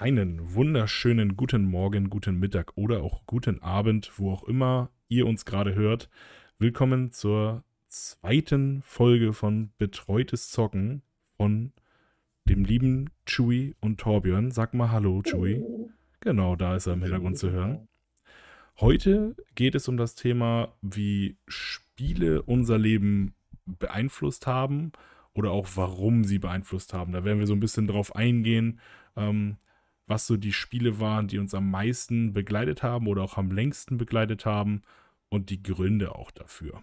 Einen wunderschönen guten Morgen, guten Mittag oder auch guten Abend, wo auch immer ihr uns gerade hört. Willkommen zur zweiten Folge von Betreutes Zocken von dem lieben Chewy und Torbjörn. Sag mal Hallo, Chewy. Genau, da ist er im Hintergrund zu hören. Heute geht es um das Thema, wie Spiele unser Leben beeinflusst haben oder auch warum sie beeinflusst haben. Da werden wir so ein bisschen drauf eingehen, ähm, was so die Spiele waren, die uns am meisten begleitet haben oder auch am längsten begleitet haben und die Gründe auch dafür.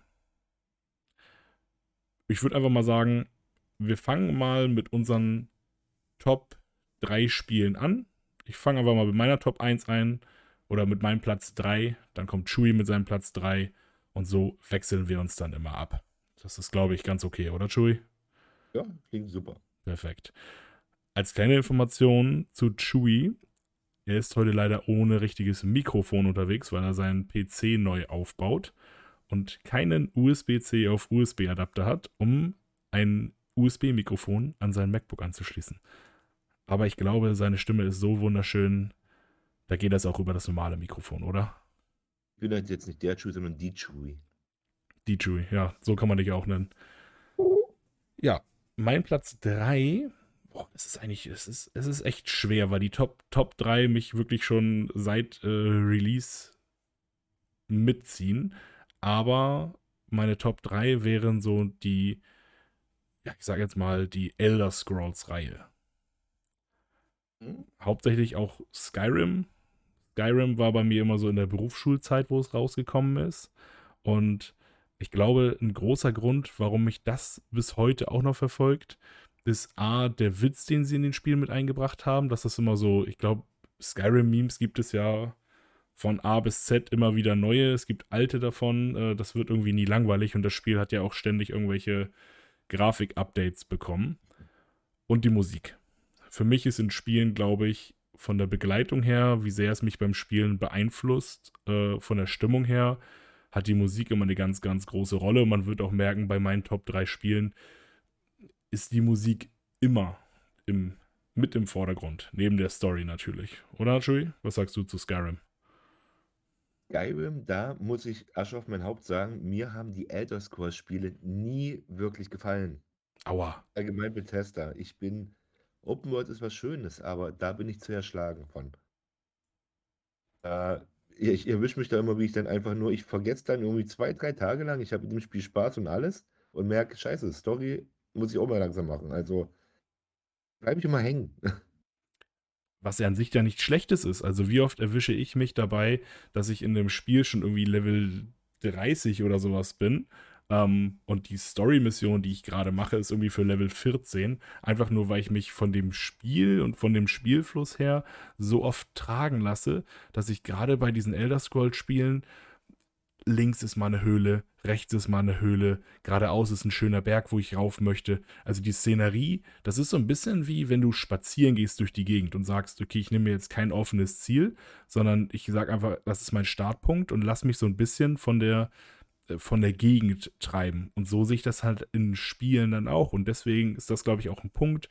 Ich würde einfach mal sagen, wir fangen mal mit unseren Top 3 Spielen an. Ich fange einfach mal mit meiner Top 1 ein oder mit meinem Platz 3. Dann kommt Chewie mit seinem Platz 3 und so wechseln wir uns dann immer ab. Das ist, glaube ich, ganz okay, oder Chewie? Ja, klingt super. Perfekt. Als kleine Information zu Chewie. Er ist heute leider ohne richtiges Mikrofon unterwegs, weil er seinen PC neu aufbaut und keinen USB-C auf USB-Adapter hat, um ein USB-Mikrofon an sein MacBook anzuschließen. Aber ich glaube, seine Stimme ist so wunderschön, da geht das auch über das normale Mikrofon, oder? Ich bin halt jetzt nicht der Chewie, sondern die Chewie. Die Chewie, ja, so kann man dich auch nennen. Ja, mein Platz 3 boah, es ist eigentlich, es ist, es ist echt schwer, weil die Top, Top 3 mich wirklich schon seit äh, Release mitziehen. Aber meine Top 3 wären so die, ja, ich sag jetzt mal, die Elder Scrolls-Reihe. Mhm. Hauptsächlich auch Skyrim. Skyrim war bei mir immer so in der Berufsschulzeit, wo es rausgekommen ist. Und ich glaube, ein großer Grund, warum mich das bis heute auch noch verfolgt, ist A, der Witz, den sie in den Spielen mit eingebracht haben, dass das immer so, ich glaube, Skyrim-Memes gibt es ja von A bis Z immer wieder neue. Es gibt alte davon. Äh, das wird irgendwie nie langweilig und das Spiel hat ja auch ständig irgendwelche Grafik-Updates bekommen. Und die Musik. Für mich ist in Spielen, glaube ich, von der Begleitung her, wie sehr es mich beim Spielen beeinflusst, äh, von der Stimmung her, hat die Musik immer eine ganz, ganz große Rolle. Man wird auch merken, bei meinen Top 3 Spielen, ist die Musik immer im, mit im Vordergrund, neben der Story natürlich. Oder, Chewie? Was sagst du zu Skyrim? Skyrim, da muss ich Asche auf mein Haupt sagen, mir haben die Elder Scrolls Spiele nie wirklich gefallen. Aua. Allgemein Bethesda. Ich bin, Open World ist was Schönes, aber da bin ich zu erschlagen von. Äh, ich erwische mich da immer, wie ich dann einfach nur, ich vergesse dann irgendwie zwei, drei Tage lang, ich habe mit dem Spiel Spaß und alles und merke, scheiße, Story muss ich auch mal langsam machen. Also bleibe ich immer hängen. Was ja an sich ja nichts Schlechtes ist. Also wie oft erwische ich mich dabei, dass ich in dem Spiel schon irgendwie Level 30 oder sowas bin. Ähm, und die Story-Mission, die ich gerade mache, ist irgendwie für Level 14. Einfach nur, weil ich mich von dem Spiel und von dem Spielfluss her so oft tragen lasse, dass ich gerade bei diesen Elder Scrolls-Spielen links ist mal eine Höhle, rechts ist mal eine Höhle, geradeaus ist ein schöner Berg, wo ich rauf möchte. Also die Szenerie, das ist so ein bisschen wie wenn du spazieren gehst durch die Gegend und sagst, okay, ich nehme mir jetzt kein offenes Ziel, sondern ich sage einfach, das ist mein Startpunkt und lass mich so ein bisschen von der äh, von der Gegend treiben. Und so sehe ich das halt in Spielen dann auch. Und deswegen ist das, glaube ich, auch ein Punkt,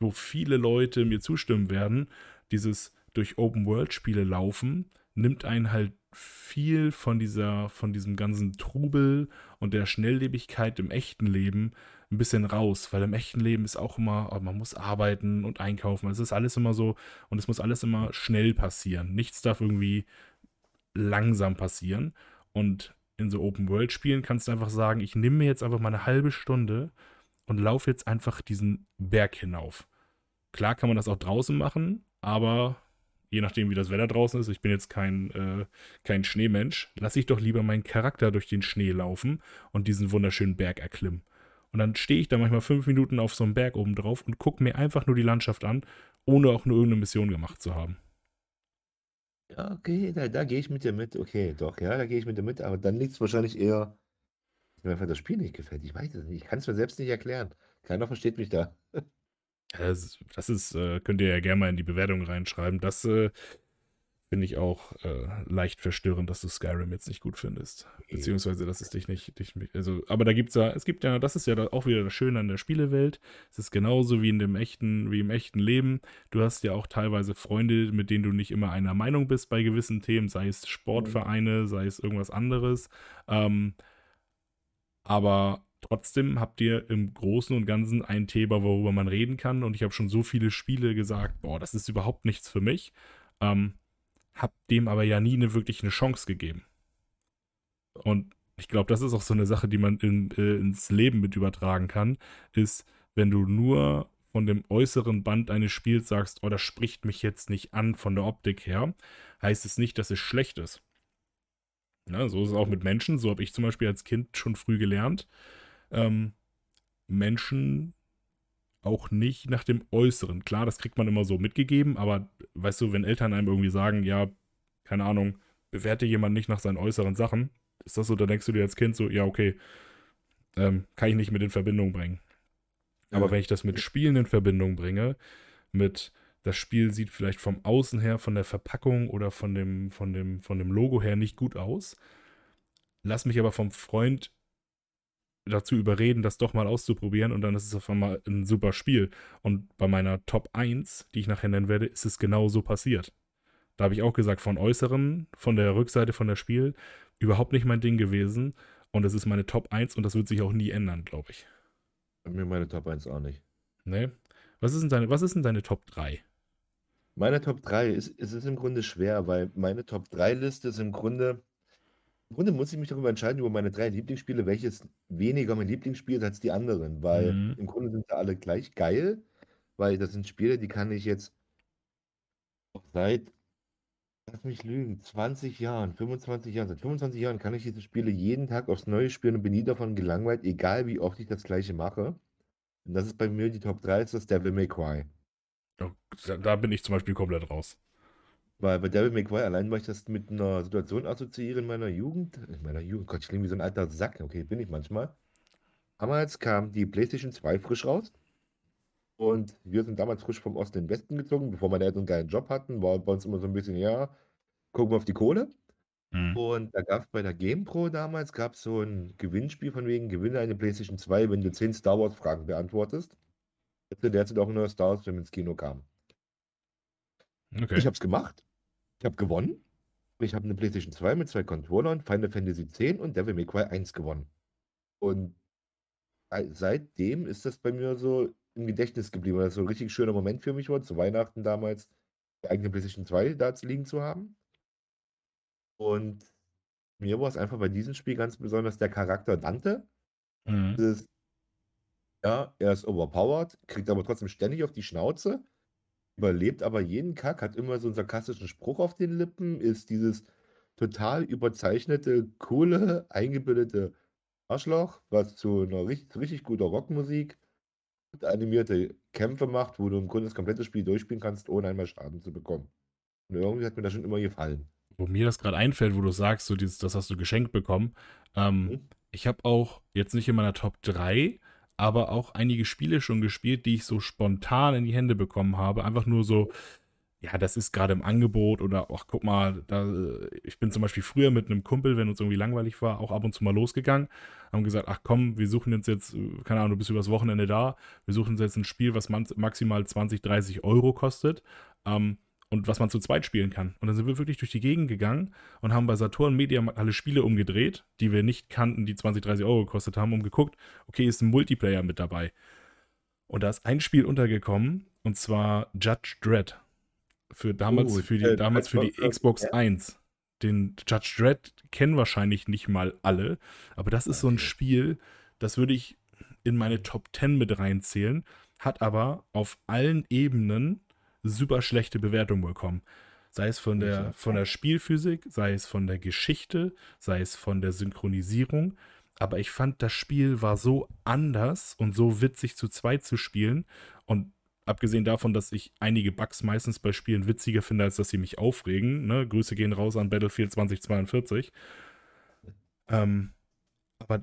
wo viele Leute mir zustimmen werden. Dieses durch Open-World-Spiele laufen nimmt einen halt viel von dieser, von diesem ganzen Trubel und der Schnelllebigkeit im echten Leben ein bisschen raus, weil im echten Leben ist auch immer, oh, man muss arbeiten und einkaufen. Es ist alles immer so und es muss alles immer schnell passieren. Nichts darf irgendwie langsam passieren. Und in so Open-World-Spielen kannst du einfach sagen, ich nehme mir jetzt einfach mal eine halbe Stunde und laufe jetzt einfach diesen Berg hinauf. Klar kann man das auch draußen machen, aber je nachdem, wie das Wetter draußen ist, ich bin jetzt kein, äh, kein Schneemensch, lasse ich doch lieber meinen Charakter durch den Schnee laufen und diesen wunderschönen Berg erklimmen. Und dann stehe ich da manchmal fünf Minuten auf so einem Berg oben drauf und gucke mir einfach nur die Landschaft an, ohne auch nur irgendeine Mission gemacht zu haben. Ja, okay, da, da gehe ich mit dir mit. Okay, doch, ja, da gehe ich mit dir mit. Aber dann liegt es wahrscheinlich eher, mir einfach das Spiel nicht gefällt. Ich weiß es nicht. Ich kann es mir selbst nicht erklären. Keiner versteht mich da. Das, das ist, äh, könnt ihr ja gerne mal in die Bewertung reinschreiben. Das äh, finde ich auch äh, leicht verstörend, dass du Skyrim jetzt nicht gut findest. Beziehungsweise, dass es dich nicht, dich, also, aber da gibt es ja, es gibt ja, das ist ja auch wieder das Schöne an der Spielewelt. Es ist genauso wie in dem echten, wie im echten Leben. Du hast ja auch teilweise Freunde, mit denen du nicht immer einer Meinung bist bei gewissen Themen, sei es Sportvereine, sei es irgendwas anderes. Ähm, aber trotzdem habt ihr im Großen und Ganzen ein Thema, worüber man reden kann. Und ich habe schon so viele Spiele gesagt, boah, das ist überhaupt nichts für mich. Ähm, hab dem aber ja nie eine, wirklich eine Chance gegeben. Und ich glaube, das ist auch so eine Sache, die man in, äh, ins Leben mit übertragen kann, ist, wenn du nur von dem äußeren Band eines Spiels sagst, oh, das spricht mich jetzt nicht an von der Optik her, heißt es nicht, dass es schlecht ist. Ja, so ist es auch mit Menschen. So habe ich zum Beispiel als Kind schon früh gelernt. Ähm, Menschen auch nicht nach dem Äußeren. Klar, das kriegt man immer so mitgegeben, aber weißt du, wenn Eltern einem irgendwie sagen, ja, keine Ahnung, bewerte jemand nicht nach seinen äußeren Sachen, ist das so, da denkst du dir als Kind so, ja, okay, ähm, kann ich nicht mit in Verbindung bringen. Aber ja. wenn ich das mit Spielen in Verbindung bringe, mit das Spiel sieht vielleicht vom Außen her, von der Verpackung oder von dem, von dem, von dem Logo her nicht gut aus, lass mich aber vom Freund dazu überreden, das doch mal auszuprobieren und dann ist es auf einmal ein super Spiel. Und bei meiner Top 1, die ich nachher nennen werde, ist es genau so passiert. Da habe ich auch gesagt, von Äußeren, von der Rückseite von der Spiel, überhaupt nicht mein Ding gewesen. Und es ist meine Top 1 und das wird sich auch nie ändern, glaube ich. Bei mir meine Top 1 auch nicht. Nee. Was ist denn deine, was ist denn deine Top 3? Meine Top 3 ist, es ist im Grunde schwer, weil meine Top 3 Liste ist im Grunde im Grunde muss ich mich darüber entscheiden, über meine drei Lieblingsspiele, welches weniger mein Lieblingsspiel ist als die anderen, weil Mhm. im Grunde sind sie alle gleich geil, weil das sind Spiele, die kann ich jetzt seit, lass mich lügen, 20 Jahren, 25 Jahren, seit 25 Jahren kann ich diese Spiele jeden Tag aufs Neue spielen und bin nie davon gelangweilt, egal wie oft ich das Gleiche mache. Und das ist bei mir die Top 3, ist das Devil May Cry. Oh, da bin ich zum Beispiel komplett raus. Weil bei May Cry allein, weil ich das mit einer Situation assoziiere in meiner Jugend. In meiner Jugend, Gott, ich klinge wie so ein alter Sack. Okay, bin ich manchmal. Damals kam die PlayStation 2 frisch raus. Und wir sind damals frisch vom Osten in den Westen gezogen, bevor meine Eltern einen geilen Job hatten. War bei uns immer so ein bisschen, ja, gucken wir auf die Kohle. Mhm. Und da gab es bei der GamePro damals gab so ein Gewinnspiel von wegen, gewinne eine PlayStation 2, wenn du 10 Star Wars Fragen beantwortest. Derzeit auch ein neuer Star Wars Film ins Kino kam. Okay. Ich habe es gemacht. Ich habe gewonnen. Ich habe eine PlayStation 2 mit zwei Controllern, Final Fantasy X und Devil May Cry 1 gewonnen. Und seitdem ist das bei mir so im Gedächtnis geblieben, weil das so ein richtig schöner Moment für mich war, zu Weihnachten damals die eigene PlayStation 2 da zu liegen zu haben. Und mir war es einfach bei diesem Spiel ganz besonders der Charakter Dante. Mhm. Das, ja, er ist overpowered, kriegt aber trotzdem ständig auf die Schnauze überlebt aber jeden Kack, hat immer so einen sarkastischen Spruch auf den Lippen, ist dieses total überzeichnete, coole, eingebildete Arschloch, was zu einer richtig, richtig guter Rockmusik und animierte Kämpfe macht, wo du im Grunde das komplette Spiel durchspielen kannst, ohne einmal Schaden zu bekommen. Und irgendwie hat mir das schon immer gefallen. Wo mir das gerade einfällt, wo du sagst, so dieses, das hast du geschenkt bekommen. Ähm, mhm. Ich habe auch jetzt nicht in meiner Top 3, aber auch einige Spiele schon gespielt, die ich so spontan in die Hände bekommen habe. Einfach nur so, ja, das ist gerade im Angebot oder ach, guck mal, da, ich bin zum Beispiel früher mit einem Kumpel, wenn uns irgendwie langweilig war, auch ab und zu mal losgegangen, haben gesagt, ach komm, wir suchen jetzt jetzt, keine Ahnung, du bist übers Wochenende da, wir suchen uns jetzt ein Spiel, was maximal 20, 30 Euro kostet. Ähm, und was man zu zweit spielen kann. Und dann sind wir wirklich durch die Gegend gegangen und haben bei Saturn Media alle Spiele umgedreht, die wir nicht kannten, die 20, 30 Euro gekostet haben, und geguckt, okay, ist ein Multiplayer mit dabei. Und da ist ein Spiel untergekommen, und zwar Judge Dredd. Für damals, oh, für die, äh, damals für die Xbox 1. Den Judge Dredd kennen wahrscheinlich nicht mal alle, aber das ist so ein Spiel, das würde ich in meine Top 10 mit reinzählen, hat aber auf allen Ebenen super schlechte Bewertungen bekommen. Sei es von der, von der Spielphysik, sei es von der Geschichte, sei es von der Synchronisierung. Aber ich fand, das Spiel war so anders und so witzig zu zweit zu spielen. Und abgesehen davon, dass ich einige Bugs meistens bei Spielen witziger finde, als dass sie mich aufregen. Ne? Grüße gehen raus an Battlefield 2042. Ähm, aber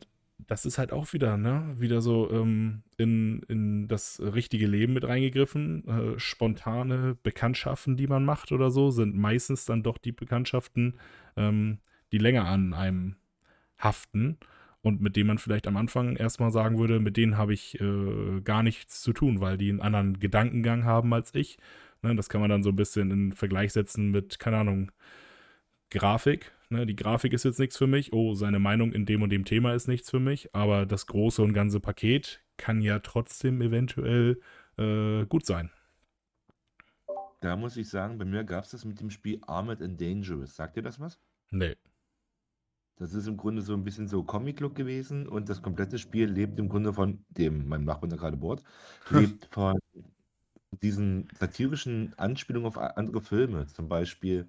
das ist halt auch wieder, ne, wieder so ähm, in, in das richtige Leben mit reingegriffen. Äh, spontane Bekanntschaften, die man macht oder so, sind meistens dann doch die Bekanntschaften, ähm, die länger an einem haften und mit denen man vielleicht am Anfang erstmal sagen würde, mit denen habe ich äh, gar nichts zu tun, weil die einen anderen Gedankengang haben als ich. Ne, das kann man dann so ein bisschen in Vergleich setzen mit, keine Ahnung, Grafik. Ne, die Grafik ist jetzt nichts für mich. Oh, seine Meinung in dem und dem Thema ist nichts für mich. Aber das große und ganze Paket kann ja trotzdem eventuell äh, gut sein. Da muss ich sagen, bei mir gab es das mit dem Spiel Armored and Dangerous. Sagt ihr das was? Nee. Das ist im Grunde so ein bisschen so Comic-Look gewesen und das komplette Spiel lebt im Grunde von dem, meinem Nachbarn, der gerade bohrt, lebt von diesen satirischen Anspielungen auf andere Filme. Zum Beispiel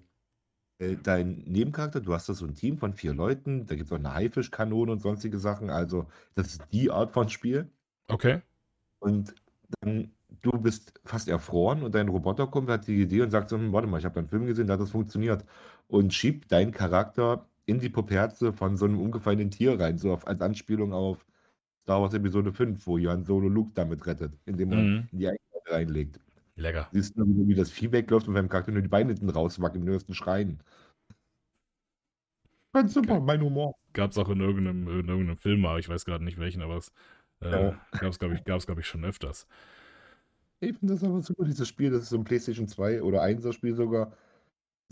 äh, dein Nebencharakter, du hast da so ein Team von vier Leuten, da gibt es auch eine Haifischkanone und sonstige Sachen. Also, das ist die Art von Spiel. Okay. Und dann, du bist fast erfroren und dein Roboter kommt, hat die Idee und sagt so, hm, warte mal, ich habe einen Film gesehen, da hat das funktioniert. Und schiebt deinen Charakter in die Puperze von so einem umgefallenen Tier rein, so auf, als Anspielung auf Star Wars Episode 5, wo Jan Solo Luke damit rettet, indem man Mhm. in die Einkleide reinlegt. Lecker. Siehst du, wie das Vieh wegläuft und beim Charakter nur die Beine hinten rauswackeln, nur ersten Schreien. Ganz super, mein Humor. Gab es auch in irgendeinem, in irgendeinem Film, aber ich weiß gerade nicht welchen, aber es äh, Ja. gab es, glaube ich, gab's, glaub ich, schon öfters. Ich finde das aber super, dieses Spiel. Das ist so ein PlayStation 2 oder 1er Spiel sogar.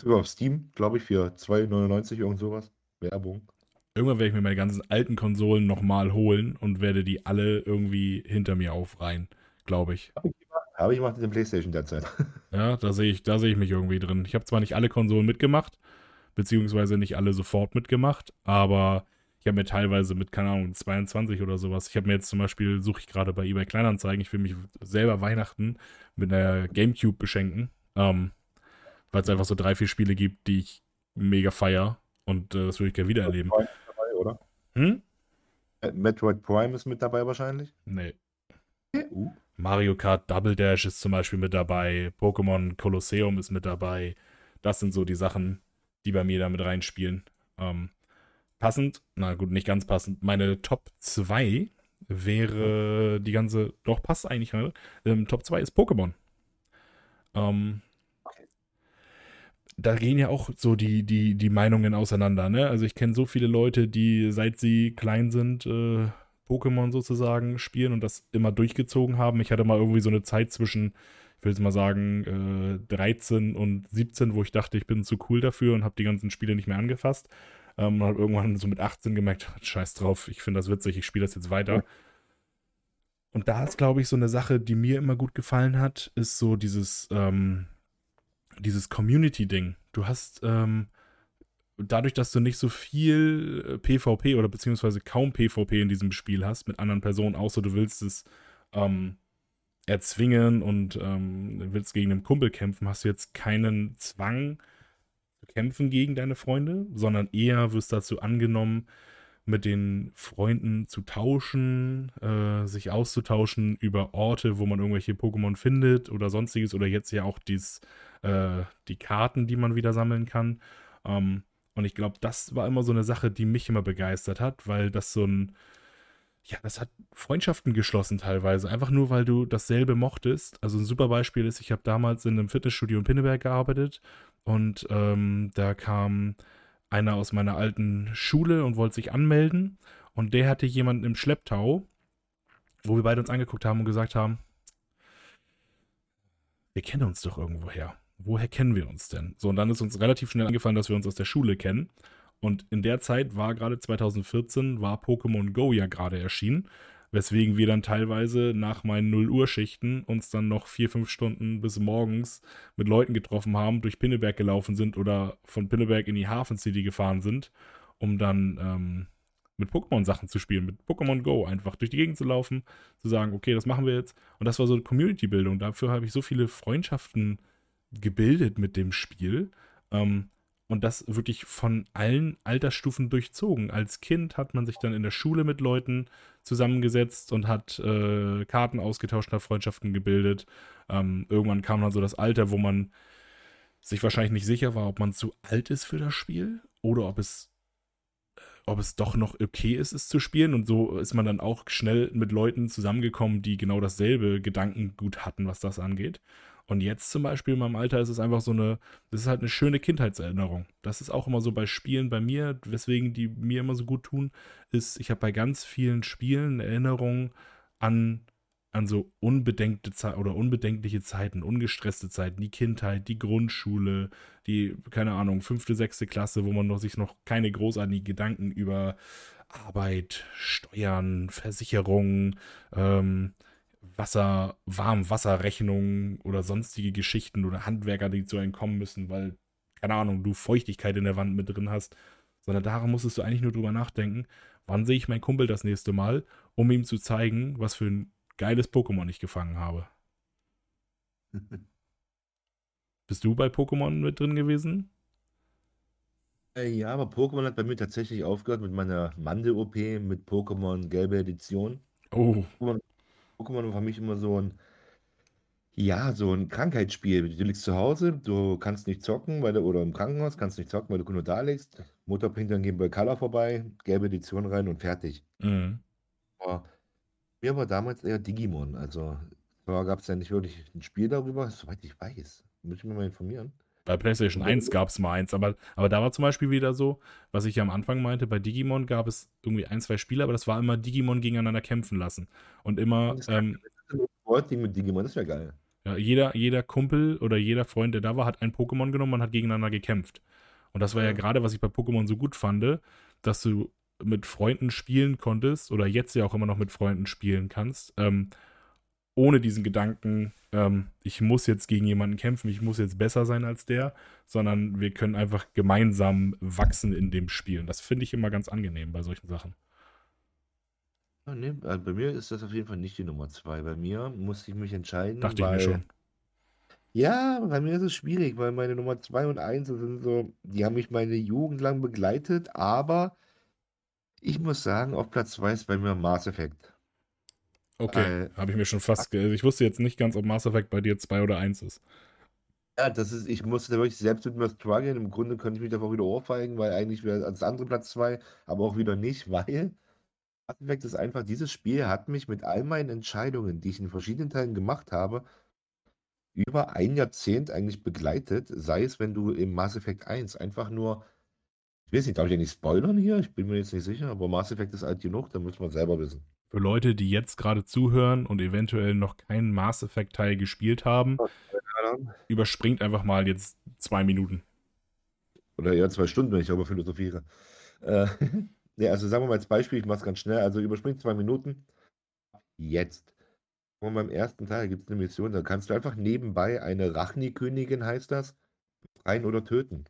Sogar auf Steam, glaube ich, für 2,99 irgend sowas. Werbung. Irgendwann werde ich mir meine ganzen alten Konsolen nochmal holen und werde die alle irgendwie hinter mir aufreihen, glaube ich. Habe ich mit dem PlayStation derzeit. Ja, da sehe ich, da sehe ich mich irgendwie drin. Ich habe zwar nicht alle Konsolen mitgemacht, beziehungsweise nicht alle sofort mitgemacht, aber ich habe mir teilweise mit, keine Ahnung, 22 oder sowas. Ich habe mir jetzt zum Beispiel, suche ich gerade bei eBay Kleinanzeigen, ich will mich selber Weihnachten mit einer Gamecube beschenken, ähm, weil es einfach so drei, vier Spiele gibt, die ich mega feier und äh, das würde ich gerne wieder erleben. Prime ist dabei, oder? Hm? Äh, Metroid Prime ist mit dabei wahrscheinlich. Nee. Uh. Mario Kart Double Dash ist zum Beispiel mit dabei, Pokémon Colosseum ist mit dabei. Das sind so die Sachen, die bei mir da mit reinspielen. Ähm, passend, na gut, nicht ganz passend. Meine Top 2 wäre die ganze, doch passt eigentlich. Ne? Ähm, Top 2 ist Pokémon. Ähm, da gehen ja auch so die, die, die Meinungen auseinander. Ne? Also ich kenne so viele Leute, die seit sie klein sind, äh, Pokémon sozusagen spielen und das immer durchgezogen haben. Ich hatte mal irgendwie so eine Zeit zwischen, ich will jetzt mal sagen, äh, 13 und 17, wo ich dachte, ich bin zu cool dafür und habe die ganzen Spiele nicht mehr angefasst. Ähm, und habe irgendwann so mit 18 gemerkt, scheiß drauf, ich finde das witzig, ich spiele das jetzt weiter. Und da ist, glaube ich, so eine Sache, die mir immer gut gefallen hat, ist so dieses, ähm, dieses Community-Ding. Du hast, ähm, dadurch, dass du nicht so viel äh, PvP oder beziehungsweise kaum PvP in diesem Spiel hast mit anderen Personen, außer du willst es ähm, erzwingen und ähm, willst gegen einen Kumpel kämpfen, hast du jetzt keinen Zwang zu kämpfen gegen deine Freunde, sondern eher wirst dazu angenommen, mit den Freunden zu tauschen, äh, sich auszutauschen über Orte, wo man irgendwelche Pokémon findet oder sonstiges oder jetzt ja auch dies, äh, die Karten, die man wieder sammeln kann. Ähm, und ich glaube, das war immer so eine Sache, die mich immer begeistert hat, weil das so ein, ja, das hat Freundschaften geschlossen teilweise, einfach nur, weil du dasselbe mochtest. Also ein super Beispiel ist, ich habe damals in einem Fitnessstudio in Pinneberg gearbeitet und ähm, da kam einer aus meiner alten Schule und wollte sich anmelden und der hatte jemanden im Schlepptau, wo wir beide uns angeguckt haben und gesagt haben, wir kennen uns doch irgendwoher. Woher kennen wir uns denn? So, und dann ist uns relativ schnell angefallen, dass wir uns aus der Schule kennen. Und in der Zeit war gerade 2014, war Pokémon Go ja gerade erschienen, weswegen wir dann teilweise nach meinen 0 Uhr Schichten uns dann noch vier, fünf Stunden bis morgens mit Leuten getroffen haben, durch Pinneberg gelaufen sind oder von Pinneberg in die Hafen City gefahren sind, um dann ähm, mit Pokémon-Sachen zu spielen, mit Pokémon Go einfach durch die Gegend zu laufen, zu sagen, okay, das machen wir jetzt. Und das war so eine Community-Bildung. Dafür habe ich so viele Freundschaften gebildet mit dem Spiel. Ähm, und das wirklich von allen Altersstufen durchzogen. Als Kind hat man sich dann in der Schule mit Leuten zusammengesetzt und hat äh, Karten ausgetauscht, hat Freundschaften gebildet. Ähm, irgendwann kam dann so das Alter, wo man sich wahrscheinlich nicht sicher war, ob man zu alt ist für das Spiel oder ob es ob es doch noch okay ist, es zu spielen. Und so ist man dann auch schnell mit Leuten zusammengekommen, die genau dasselbe Gedankengut hatten, was das angeht. Und jetzt zum Beispiel in meinem Alter ist es einfach so eine, das ist halt eine schöne Kindheitserinnerung. Das ist auch immer so bei Spielen bei mir, weswegen die mir immer so gut tun, ist, ich habe bei ganz vielen Spielen Erinnerungen an, an so unbedenkte Zeit oder unbedenkliche Zeiten, ungestresste Zeiten, die Kindheit, die Grundschule, die, keine Ahnung, fünfte, sechste Klasse, wo man noch, sich noch keine großartigen Gedanken über Arbeit, Steuern, Versicherungen, ähm, Wasser, Warmwasserrechnungen oder sonstige Geschichten oder Handwerker, die zu einem kommen müssen, weil, keine Ahnung, du Feuchtigkeit in der Wand mit drin hast. Sondern daran musstest du eigentlich nur drüber nachdenken, wann sehe ich meinen Kumpel das nächste Mal, um ihm zu zeigen, was für ein geiles Pokémon ich gefangen habe. Bist du bei Pokémon mit drin gewesen? Äh, ja, aber Pokémon hat bei mir tatsächlich aufgehört mit meiner Mandel-OP mit Pokémon Gelbe Edition. Oh. Pokémon Pokémon war für mich immer so ein, ja, so ein Krankheitsspiel. Du liegst zu Hause, du kannst nicht zocken, weil du, oder im Krankenhaus kannst nicht zocken, weil du nur da liegst. Mutter bringt dann Game Boy Color vorbei, gelbe Edition rein und fertig. Mhm. Aber mir war damals eher Digimon. Also da gab es ja nicht wirklich ein Spiel darüber, soweit ich weiß. Muss ich mir mal informieren. Bei PlayStation 1 gab es mal eins, aber, aber da war zum Beispiel wieder so, was ich ja am Anfang meinte, bei Digimon gab es irgendwie ein, zwei Spiele, aber das war immer Digimon gegeneinander kämpfen lassen. Und immer. Das Ähm, Ding mit Digimon, das wäre geil. ja, jeder, jeder Kumpel oder jeder Freund, der da war, hat ein Pokémon genommen und hat gegeneinander gekämpft. Und das war ja Ja. gerade, was ich bei Pokémon so gut fand, dass du mit Freunden spielen konntest oder jetzt ja auch immer noch mit Freunden spielen kannst, ähm, ohne diesen Gedanken, ähm, ich muss jetzt gegen jemanden kämpfen, ich muss jetzt besser sein als der, sondern wir können einfach gemeinsam wachsen in dem Spiel. Und das finde ich immer ganz angenehm bei solchen Sachen. Ja, nee, also bei mir ist das auf jeden Fall nicht die Nummer zwei. Bei mir musste ich mich entscheiden, Dachte ich mir weil schon. Ja, bei mir ist es schwierig, weil meine Nummer 2 und 1 sind so, die haben mich meine Jugend lang begleitet, aber ich muss sagen, auf Platz 2 ist bei mir Mass Effect. Okay, habe ich mir schon fast. Ge ich wusste jetzt nicht ganz, ob Mass Effect bei dir 2 oder 1 ist. Ja, das ist, ich musste da wirklich selbst mit mir strugglen. Im Grunde könnte ich mich davor wieder ohrfeigen, weil eigentlich wäre das andere Platz 2, aber auch wieder nicht, weil Mass Effect ist einfach, dieses Spiel hat mich mit all meinen Entscheidungen, die ich in verschiedenen Teilen gemacht habe, über ein Jahrzehnt eigentlich begleitet, sei es, wenn du im Mass Effect 1 einfach nur, ich weiß nicht, darf ich ja nicht spoilern hier? Ich bin mir jetzt nicht sicher, aber Mass Effect ist alt genug, da muss man selber wissen. Für Leute, die jetzt gerade zuhören und eventuell noch keinen Mass Effect Teil gespielt haben, überspringt einfach mal jetzt zwei Minuten. Oder eher zwei Stunden, wenn ich darüber philosophiere. Äh, nee, also sagen wir mal als Beispiel, ich mache es ganz schnell, also überspringt zwei Minuten. Jetzt. Und beim ersten Teil gibt es eine Mission, da kannst du einfach nebenbei eine Rachni-Königin, heißt das, befreien oder töten.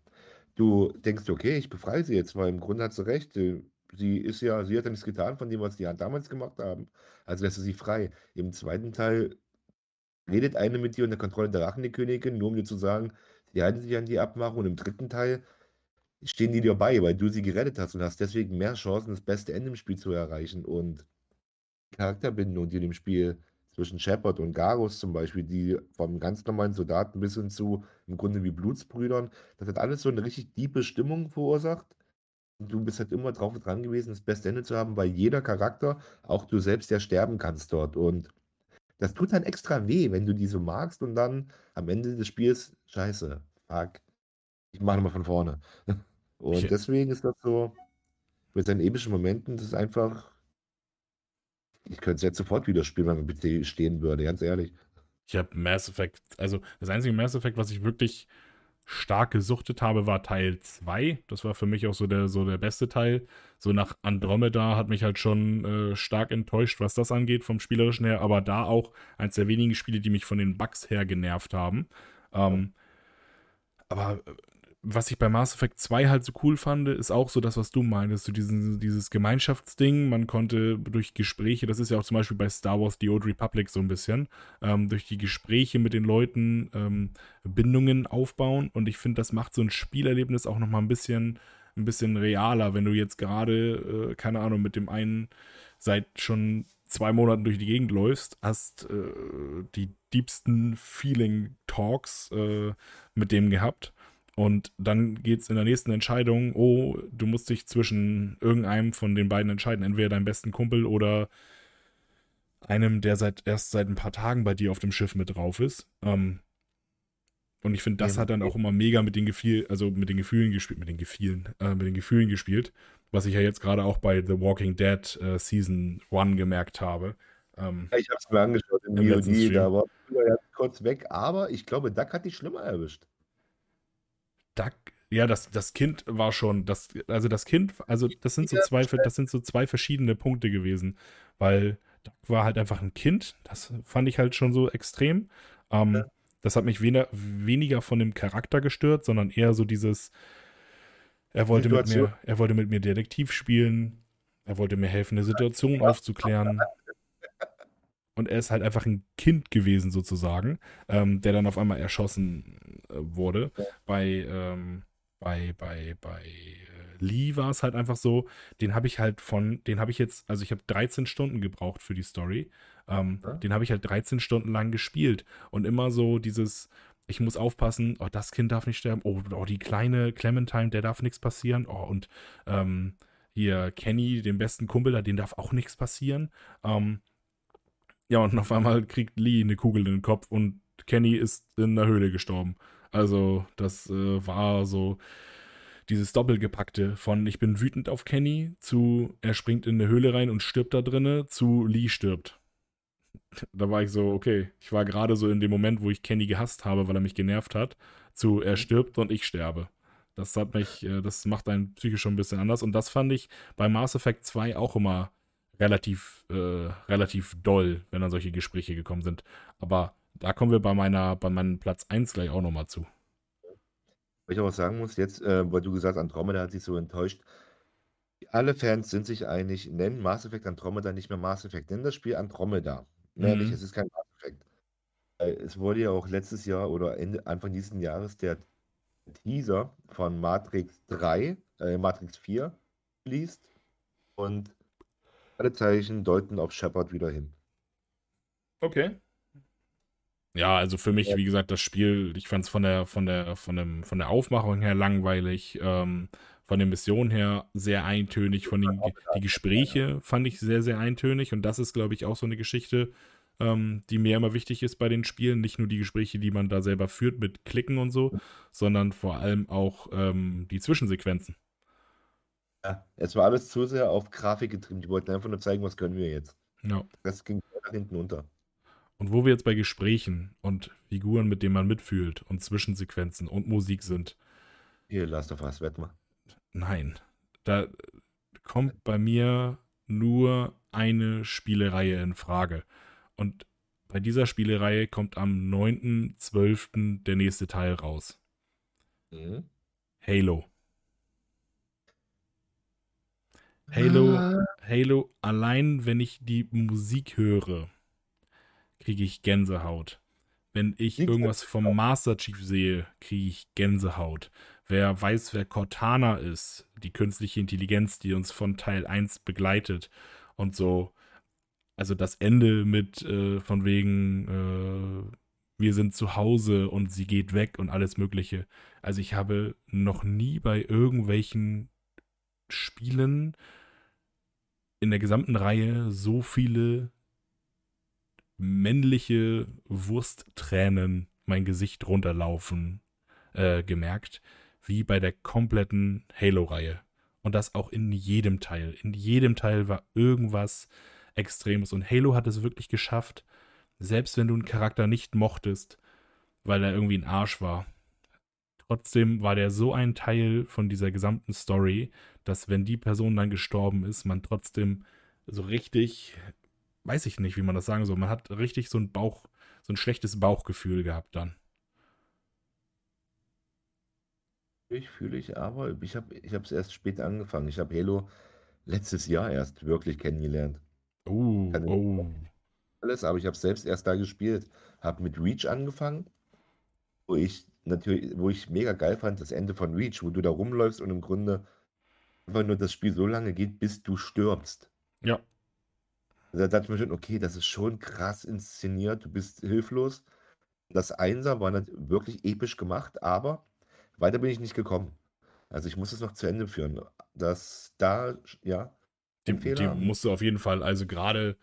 Du denkst, okay, ich befreie sie jetzt, weil im Grunde hat sie recht. äh, Sie ist ja, sie hat ja nichts getan von dem, was die damals gemacht haben. Also lässt du sie frei. Im zweiten Teil redet eine mit dir unter Kontrolle der Rachni-Königin, nur um dir zu sagen, sie halten sich an die Abmachung. Und im dritten Teil stehen die dir bei, weil du sie gerettet hast und hast deswegen mehr Chancen, das beste Ende im Spiel zu erreichen. Und die Charakterbindung, die in dem Spiel zwischen Shepard und Garus zum Beispiel, die vom ganz normalen Soldaten bis hin zu im Grunde wie Blutsbrüdern, das hat alles so eine richtig tiefe Stimmung verursacht. Du bist halt immer drauf und dran gewesen, das beste Ende zu haben, weil jeder Charakter, auch du selbst, ja sterben kannst dort. Und das tut dann extra weh, wenn du die so magst und dann am Ende des Spiels, scheiße, fuck, ich mache nochmal von vorne. Und Ich- deswegen ist das so, mit seinen epischen Momenten, das ist einfach, ich könnte es jetzt sofort wieder spielen, wenn mein PC stehen würde, ganz ehrlich. Ich habe Mass Effect, also das einzige Mass Effect, was ich wirklich stark gesuchtet habe, war Teil 2. Das war für mich auch so der, so der beste Teil. So nach Andromeda hat mich halt schon äh, stark enttäuscht, was das angeht, vom Spielerischen her, aber da auch eins der wenigen Spiele, die mich von den Bugs her genervt haben. Ähm, aber äh, was ich bei Mass Effect 2 halt so cool fand, ist auch so das, was du meinst, so diesen, dieses Gemeinschaftsding. Man konnte durch Gespräche, das ist ja auch zum Beispiel bei Star Wars The Old Republic so ein bisschen, ähm, durch die Gespräche mit den Leuten ähm, Bindungen aufbauen. Und ich finde, das macht so ein Spielerlebnis auch nochmal ein bisschen, ein bisschen realer, wenn du jetzt gerade, äh, keine Ahnung, mit dem einen seit schon zwei Monaten durch die Gegend läufst, hast äh, die diebsten Feeling-Talks äh, mit dem gehabt. Und dann geht es in der nächsten Entscheidung, oh, du musst dich zwischen irgendeinem von den beiden entscheiden, entweder deinem besten Kumpel oder einem, der seit erst seit ein paar Tagen bei dir auf dem Schiff mit drauf ist. Ähm, und ich finde, das ja, hat dann auch immer mega mit den Gefühlen, also mit den Gefühlen gespielt, mit den Gefühlen, äh, mit den Gefühlen gespielt, was ich ja jetzt gerade auch bei The Walking Dead äh, Season 1 gemerkt habe. Ähm, ja, ich habe es mir angeschaut im VOD, da war ja kurz weg, aber ich glaube, Duck hat dich schlimmer erwischt. Duck, ja, das, das Kind war schon, das, also das Kind, also das sind so zwei, das sind so zwei verschiedene Punkte gewesen, weil Duck war halt einfach ein Kind, das fand ich halt schon so extrem. Ähm, ja. Das hat mich weniger, weniger von dem Charakter gestört, sondern eher so dieses, er wollte, mit mir, er wollte mit mir Detektiv spielen, er wollte mir helfen, eine Situation aufzuklären. Und er ist halt einfach ein Kind gewesen, sozusagen, ähm, der dann auf einmal erschossen wurde. Ja. Bei, ähm, bei, bei, bei äh, Lee war es halt einfach so, den habe ich halt von, den habe ich jetzt, also ich habe 13 Stunden gebraucht für die Story. Ähm, ja. Den habe ich halt 13 Stunden lang gespielt. Und immer so dieses, ich muss aufpassen, oh, das Kind darf nicht sterben, oh, oh die kleine Clementine, der darf nichts passieren, oh, und ähm, hier Kenny, den besten Kumpel da, den darf auch nichts passieren. Ähm, ja, und auf einmal kriegt Lee eine Kugel in den Kopf und Kenny ist in der Höhle gestorben. Also, das äh, war so dieses Doppelgepackte von ich bin wütend auf Kenny zu er springt in eine Höhle rein und stirbt da drinne zu Lee stirbt da war ich so, okay, ich war gerade so in dem Moment, wo ich Kenny gehasst habe, weil er mich genervt hat, zu er mhm. stirbt und ich sterbe. Das hat mich, äh, das macht einen psychisch schon ein bisschen anders. Und das fand ich bei Mass Effect 2 auch immer relativ, äh, relativ doll, wenn dann solche Gespräche gekommen sind. Aber da kommen wir bei meiner, bei meinem Platz 1 gleich auch nochmal zu. Was ich auch sagen muss, jetzt, äh, weil du gesagt hast, Andromeda hat sich so enttäuscht. Alle Fans sind sich einig, nennen Mass Effect Andromeda nicht mehr Mass Effect, nennen das Spiel Andromeda. Mhm. es ist kein Maß-Effekt. Äh, es wurde ja auch letztes Jahr oder Ende, Anfang dieses Jahres der Teaser von Matrix 3, äh, Matrix 4 released und alle Zeichen deuten auf Shepard wieder hin. Okay. Ja, also für mich, wie gesagt, das Spiel, ich fand es von der, von der, von dem, von der Aufmachung her langweilig, ähm, von der Mission her sehr eintönig, von den die Gespräche fand ich sehr, sehr eintönig und das ist, glaube ich, auch so eine Geschichte, ähm, die mir immer wichtig ist bei den Spielen. Nicht nur die Gespräche, die man da selber führt mit Klicken und so, sondern vor allem auch ähm, die Zwischensequenzen. Ja, es war alles zu sehr auf Grafik getrieben. Die wollten einfach nur zeigen, was können wir jetzt. Ja. Das ging nach hinten unter. Und wo wir jetzt bei Gesprächen und Figuren, mit denen man mitfühlt und Zwischensequenzen und Musik sind. Hier, Last of Us, wett mal. Nein. Da kommt bei mir nur eine Spielereihe in Frage. Und bei dieser Spielereihe kommt am 9.12. der nächste Teil raus. Mhm. Halo. Halo, ah. Halo, allein wenn ich die Musik höre, kriege ich Gänsehaut. Wenn ich irgendwas vom Master Chief sehe, kriege ich Gänsehaut. Wer weiß, wer Cortana ist, die künstliche Intelligenz, die uns von Teil 1 begleitet und so. Also das Ende mit äh, von wegen, äh, wir sind zu Hause und sie geht weg und alles Mögliche. Also ich habe noch nie bei irgendwelchen Spielen in der gesamten Reihe so viele männliche Wursttränen mein Gesicht runterlaufen äh, gemerkt wie bei der kompletten Halo-Reihe. Und das auch in jedem Teil. In jedem Teil war irgendwas Extremes. Und Halo hat es wirklich geschafft, selbst wenn du einen Charakter nicht mochtest, weil er irgendwie ein Arsch war, trotzdem war der so ein Teil von dieser gesamten Story, dass wenn die Person dann gestorben ist, man trotzdem so richtig, weiß ich nicht, wie man das sagen soll, man hat richtig so ein Bauch, so ein schlechtes Bauchgefühl gehabt dann. Ich fühle ich, aber ich habe ich es erst später angefangen. Ich habe Halo letztes Jahr erst wirklich kennengelernt. Oh, oh. Alles, aber ich habe selbst erst da gespielt. Habe mit Reach angefangen, wo ich natürlich, wo ich mega geil fand, das Ende von Reach, wo du da rumläufst und im Grunde einfach nur das Spiel so lange geht, bis du stirbst. Ja. Da dachte ich mir schon, okay, das ist schon krass inszeniert, du bist hilflos. Das Einser war wirklich episch gemacht, aber weiter bin ich nicht gekommen. Also ich muss es noch zu Ende führen. Das da, ja, die, die musst du auf jeden Fall, also gerade,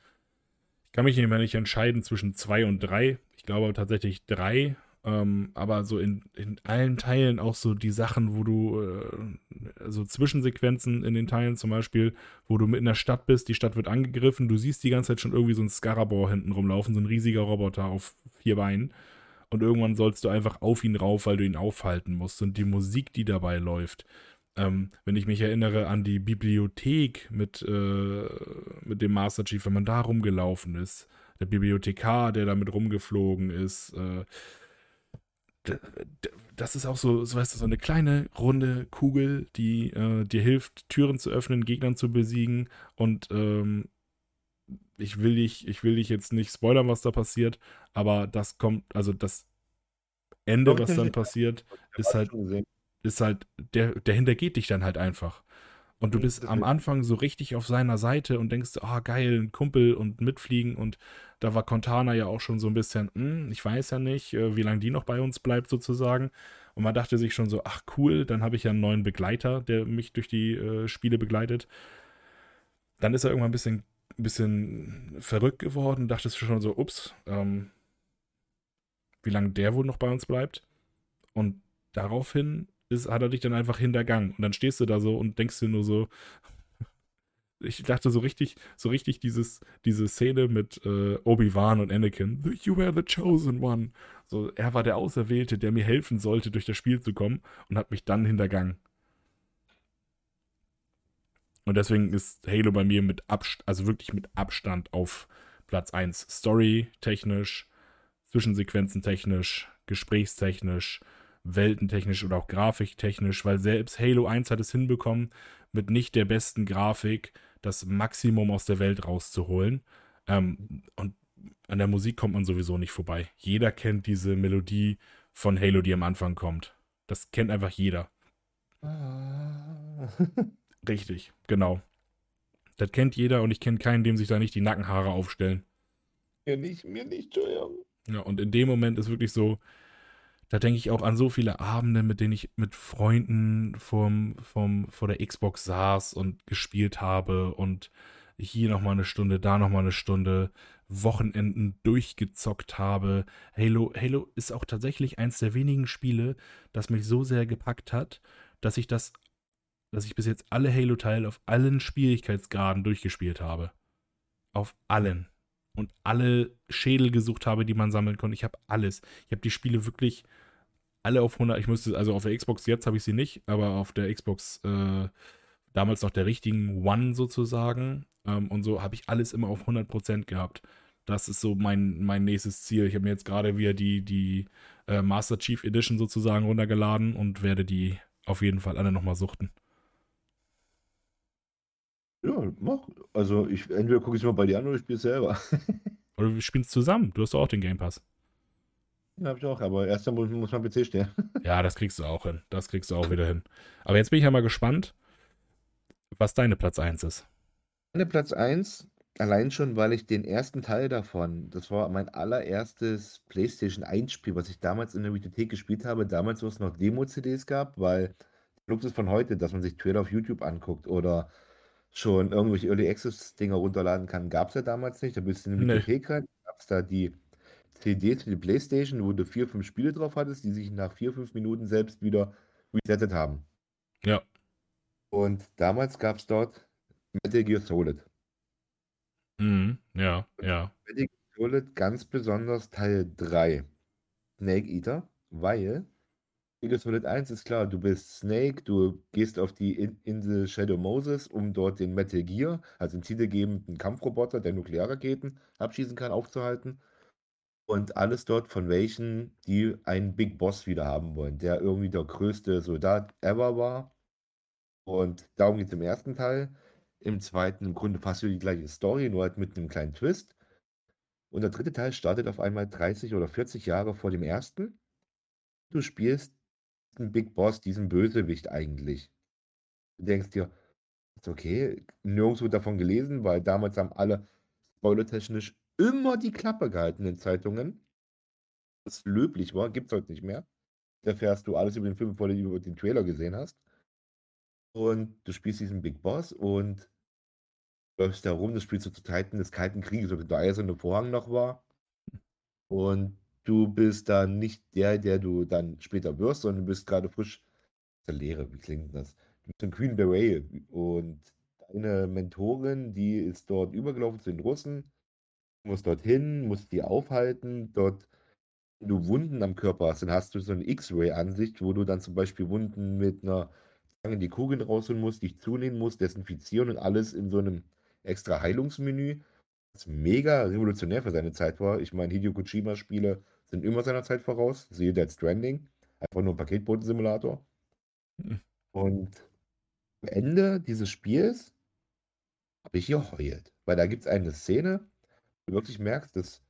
ich kann mich nicht mehr nicht entscheiden zwischen zwei und drei. Ich glaube tatsächlich drei, ähm, aber so in, in allen Teilen auch so die Sachen, wo du, äh, so Zwischensequenzen in den Teilen zum Beispiel, wo du mit in der Stadt bist, die Stadt wird angegriffen, du siehst die ganze Zeit schon irgendwie so ein Scarabor hinten rumlaufen, so ein riesiger Roboter auf vier Beinen. Und irgendwann sollst du einfach auf ihn rauf, weil du ihn aufhalten musst. Und die Musik, die dabei läuft, ähm, wenn ich mich erinnere an die Bibliothek mit, äh, mit dem Master Chief, wenn man da rumgelaufen ist, der Bibliothekar, der damit rumgeflogen ist, äh, das ist auch so, so, weißt du, so eine kleine runde Kugel, die äh, dir hilft, Türen zu öffnen, Gegnern zu besiegen. Und ähm, ich will dich, ich will dich jetzt nicht spoilern, was da passiert, aber das kommt, also das Ende, was dann passiert, ist halt, ist halt, der, der hintergeht dich dann halt einfach. Und du bist am Anfang so richtig auf seiner Seite und denkst, ah, oh, geil, ein Kumpel und mitfliegen. Und da war Contana ja auch schon so ein bisschen, hm, ich weiß ja nicht, äh, wie lange die noch bei uns bleibt sozusagen. Und man dachte sich schon so, ach cool, dann habe ich ja einen neuen Begleiter, der mich durch die äh, Spiele begleitet. Dann ist er irgendwann ein bisschen, ein bisschen verrückt geworden, dachtest du schon so, ups, ähm, wie lange der wohl noch bei uns bleibt. Und daraufhin ist, hat er dich dann einfach hintergangen. Und dann stehst du da so und denkst dir nur so, ich dachte so richtig, so richtig dieses, diese Szene mit äh, Obi-Wan und Anakin. You were the chosen one. So, er war der Auserwählte, der mir helfen sollte, durch das Spiel zu kommen und hat mich dann hintergangen. Und deswegen ist Halo bei mir mit Abstand, also wirklich mit Abstand auf Platz 1. Story-technisch, Zwischensequenzen technisch, gesprächstechnisch, weltentechnisch oder auch grafiktechnisch, weil selbst Halo 1 hat es hinbekommen, mit nicht der besten Grafik das Maximum aus der Welt rauszuholen. Ähm, und an der Musik kommt man sowieso nicht vorbei. Jeder kennt diese Melodie von Halo, die am Anfang kommt. Das kennt einfach jeder. Ah. Richtig, genau. Das kennt jeder und ich kenne keinen, dem sich da nicht die Nackenhaare aufstellen. Mir nicht, mir nicht, Entschuldigung. Ja, und in dem Moment ist wirklich so, da denke ich auch an so viele Abende, mit denen ich mit Freunden vom, vom, vor der Xbox saß und gespielt habe und hier nochmal eine Stunde, da nochmal eine Stunde, Wochenenden durchgezockt habe. Halo, Halo ist auch tatsächlich eins der wenigen Spiele, das mich so sehr gepackt hat, dass ich das, dass ich bis jetzt alle Halo-Teile auf allen Schwierigkeitsgraden durchgespielt habe. Auf allen und alle Schädel gesucht habe, die man sammeln konnte. Ich habe alles. Ich habe die Spiele wirklich alle auf 100. Ich müsste, also auf der Xbox jetzt habe ich sie nicht, aber auf der Xbox äh, damals noch der richtigen One sozusagen. Ähm, und so habe ich alles immer auf 100% gehabt. Das ist so mein, mein nächstes Ziel. Ich habe mir jetzt gerade wieder die, die äh, Master Chief Edition sozusagen runtergeladen und werde die auf jeden Fall alle nochmal suchten. Also ich entweder gucke ich es mal bei dir an oder ich spiele es selber. oder wir spielen es zusammen. Du hast auch den Game Pass. Ja, hab ich auch, aber erst muss, muss mein PC stehen. ja, das kriegst du auch hin. Das kriegst du auch wieder hin. Aber jetzt bin ich ja mal gespannt, was deine Platz 1 ist. Meine Platz 1, allein schon, weil ich den ersten Teil davon, das war mein allererstes PlayStation 1-Spiel, was ich damals in der Bibliothek gespielt habe, damals, wo es noch Demo-CDs gab, weil der Luxus von heute, dass man sich Trailer auf YouTube anguckt oder schon irgendwelche Early Access-Dinger runterladen kann, gab es ja damals nicht. Da bist du in die nee. Bibliothek rein, gab es da die CDs für die Playstation, wo du vier, fünf Spiele drauf hattest, die sich nach vier, fünf Minuten selbst wieder resettet haben. Ja. Und damals gab es dort Metal Gear Solid. Mhm, ja, ja. Metal Gear Solid ganz besonders Teil 3. Snake Eater, weil Metal Solid 1 ist klar, du bist Snake, du gehst auf die In Insel Shadow Moses, um dort den Metal Gear, also einen zielgebenden Kampfroboter, der Nuklearraketen abschießen kann, aufzuhalten. Und alles dort von welchen, die einen Big Boss wieder haben wollen, der irgendwie der größte Soldat ever war. Und darum geht es im ersten Teil. Im zweiten im Grunde fast die gleiche Story, nur halt mit einem kleinen Twist. Und der dritte Teil startet auf einmal 30 oder 40 Jahre vor dem ersten. Du spielst diesen Big Boss, diesen Bösewicht eigentlich. Du denkst dir, ist okay, nirgendwo davon gelesen, weil damals haben alle spoilertechnisch immer die Klappe gehalten in Zeitungen. Was löblich war, gibt es heute nicht mehr. erfährst du alles über den Film, bevor du über den Trailer gesehen hast. Und du spielst diesen Big Boss und läufst da rum, das spielst du zu Zeiten des Kalten Krieges, wo der eiserne Vorhang noch war. Und du bist dann nicht der, der du dann später wirst, sondern du bist gerade frisch der Lehre. Wie klingt das? Du bist ein Queen Beret und deine Mentorin, die ist dort übergelaufen zu den Russen, musst dorthin, musst die aufhalten, dort wenn du Wunden am Körper hast, dann hast du so eine X-Ray-Ansicht, wo du dann zum Beispiel Wunden mit einer Zange die Kugeln rausholen musst, dich zunehmen musst, desinfizieren und alles in so einem extra Heilungsmenü, was mega revolutionär für seine Zeit war. Ich meine, Hideo Kojima-Spiele sind immer seiner Zeit voraus. Siehe Dead Stranding, einfach nur ein Paketboten-Simulator. Mhm. Und am Ende dieses Spiels habe ich geheult, weil da gibt es eine Szene, wo du wirklich merkst, dass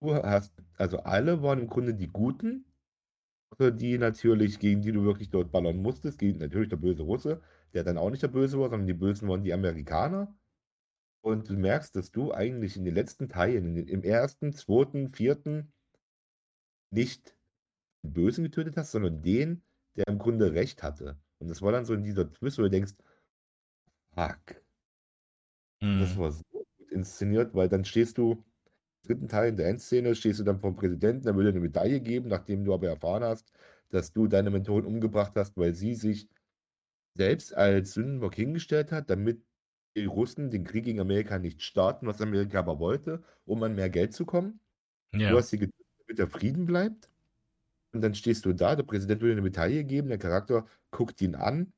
du hast, also alle waren im Grunde die Guten, die natürlich, gegen die du wirklich dort ballern musstest, gegen natürlich der böse Russe, der dann auch nicht der Böse war, sondern die Bösen waren die Amerikaner. Und du merkst, dass du eigentlich in den letzten Teilen, den, im ersten, zweiten, vierten, nicht den Bösen getötet hast, sondern den, der im Grunde recht hatte. Und das war dann so in dieser Twist, wo du denkst, fuck. Mhm. Das war so gut inszeniert, weil dann stehst du dritten Teil in der Endszene stehst du dann vom Präsidenten, der will dir eine Medaille geben, nachdem du aber erfahren hast, dass du deine Mentorin umgebracht hast, weil sie sich selbst als Sündenbock hingestellt hat, damit die Russen den Krieg gegen Amerika nicht starten, was Amerika aber wollte, um an mehr Geld zu kommen. Ja. Du hast sie getötet, damit der Frieden bleibt. Und dann stehst du da, der Präsident will dir eine Medaille geben, der Charakter guckt ihn an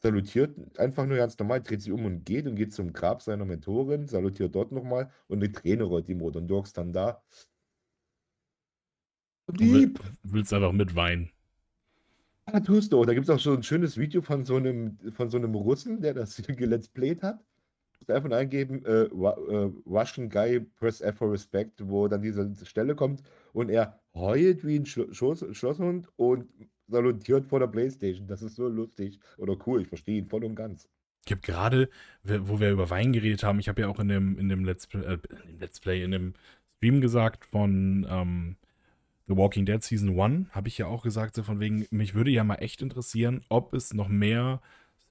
salutiert einfach nur ganz normal, dreht sich um und geht und geht zum Grab seiner Mentorin, salutiert dort nochmal und eine Träne rollt ihm runter und du hockst dann da. Lieb. Du willst einfach mitweinen. Ja, tust du. Da gibt es auch so ein schönes Video von so einem, von so einem Russen, der das gelet's played hat. Einfach eingeben, äh, äh, Russian Guy Press F for Respect, wo dann diese Stelle kommt und er heult wie ein Schloss, Schlosshund und salutiert vor der Playstation. Das ist so lustig oder cool. Ich verstehe ihn voll und ganz. Ich habe gerade, wo wir über Wein geredet haben, ich habe ja auch in dem, in dem Let's, Play, äh, Let's Play, in dem Stream gesagt von ähm, The Walking Dead Season 1, habe ich ja auch gesagt, so von wegen, mich würde ja mal echt interessieren, ob es noch mehr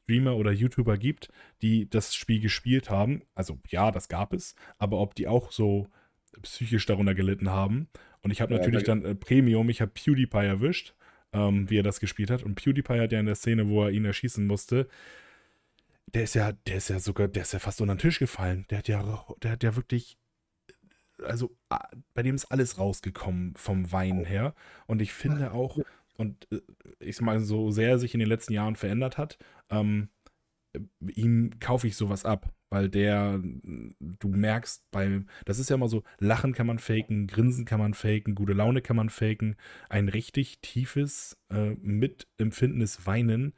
Streamer oder YouTuber gibt, die das Spiel gespielt haben. Also ja, das gab es, aber ob die auch so psychisch darunter gelitten haben. Und ich habe ja, natürlich dann äh, Premium, ich habe PewDiePie erwischt ähm, wie er das gespielt hat. Und PewDiePie hat ja in der Szene, wo er ihn erschießen musste, der ist ja, der ist ja sogar, der ist ja fast unter den Tisch gefallen. Der hat ja, der hat ja wirklich, also bei dem ist alles rausgekommen vom Weinen her. Und ich finde auch, und äh, ich meine, so sehr er sich in den letzten Jahren verändert hat, ähm, ihm kaufe ich sowas ab, weil der, du merkst bei, das ist ja immer so, Lachen kann man faken, Grinsen kann man faken, gute Laune kann man faken, ein richtig tiefes, äh, mitempfindendes Weinen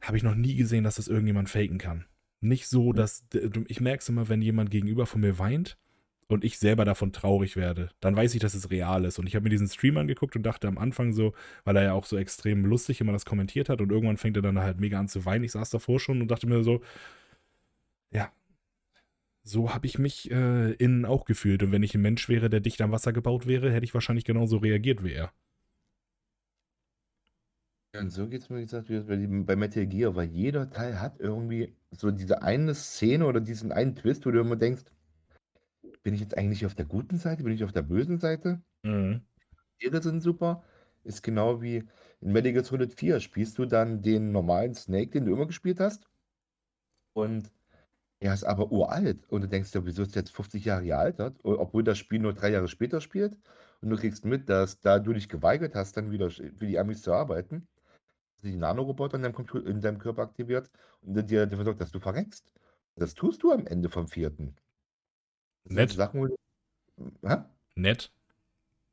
habe ich noch nie gesehen, dass das irgendjemand faken kann. Nicht so, dass, ich merke es immer, wenn jemand gegenüber von mir weint, und ich selber davon traurig werde, dann weiß ich, dass es real ist. Und ich habe mir diesen Stream angeguckt und dachte am Anfang so, weil er ja auch so extrem lustig immer das kommentiert hat und irgendwann fängt er dann halt mega an zu weinen. Ich saß davor schon und dachte mir so, ja, so habe ich mich äh, innen auch gefühlt. Und wenn ich ein Mensch wäre, der dicht am Wasser gebaut wäre, hätte ich wahrscheinlich genauso reagiert wie er. Und so geht es mir gesagt wie bei, bei Metal Gear, weil jeder Teil hat irgendwie so diese eine Szene oder diesen einen Twist, wo du immer denkst, bin ich jetzt eigentlich auf der guten Seite? Bin ich auf der bösen Seite? Mhm. Tiere sind super. Ist genau wie in Metal Gear Solid 4. Spielst du dann den normalen Snake, den du immer gespielt hast? Und er ist aber uralt. Und du denkst dir, wieso ist der jetzt 50 Jahre gealtert? Obwohl das Spiel nur drei Jahre später spielt. Und du kriegst mit, dass da du dich geweigert hast, dann wieder für die Amis zu arbeiten, die Nanoroboter in deinem, Computer, in deinem Körper aktiviert und dir dafür sorgt, dass du verreckst. Das tust du am Ende vom vierten. Nett. Sachen, du, Nett.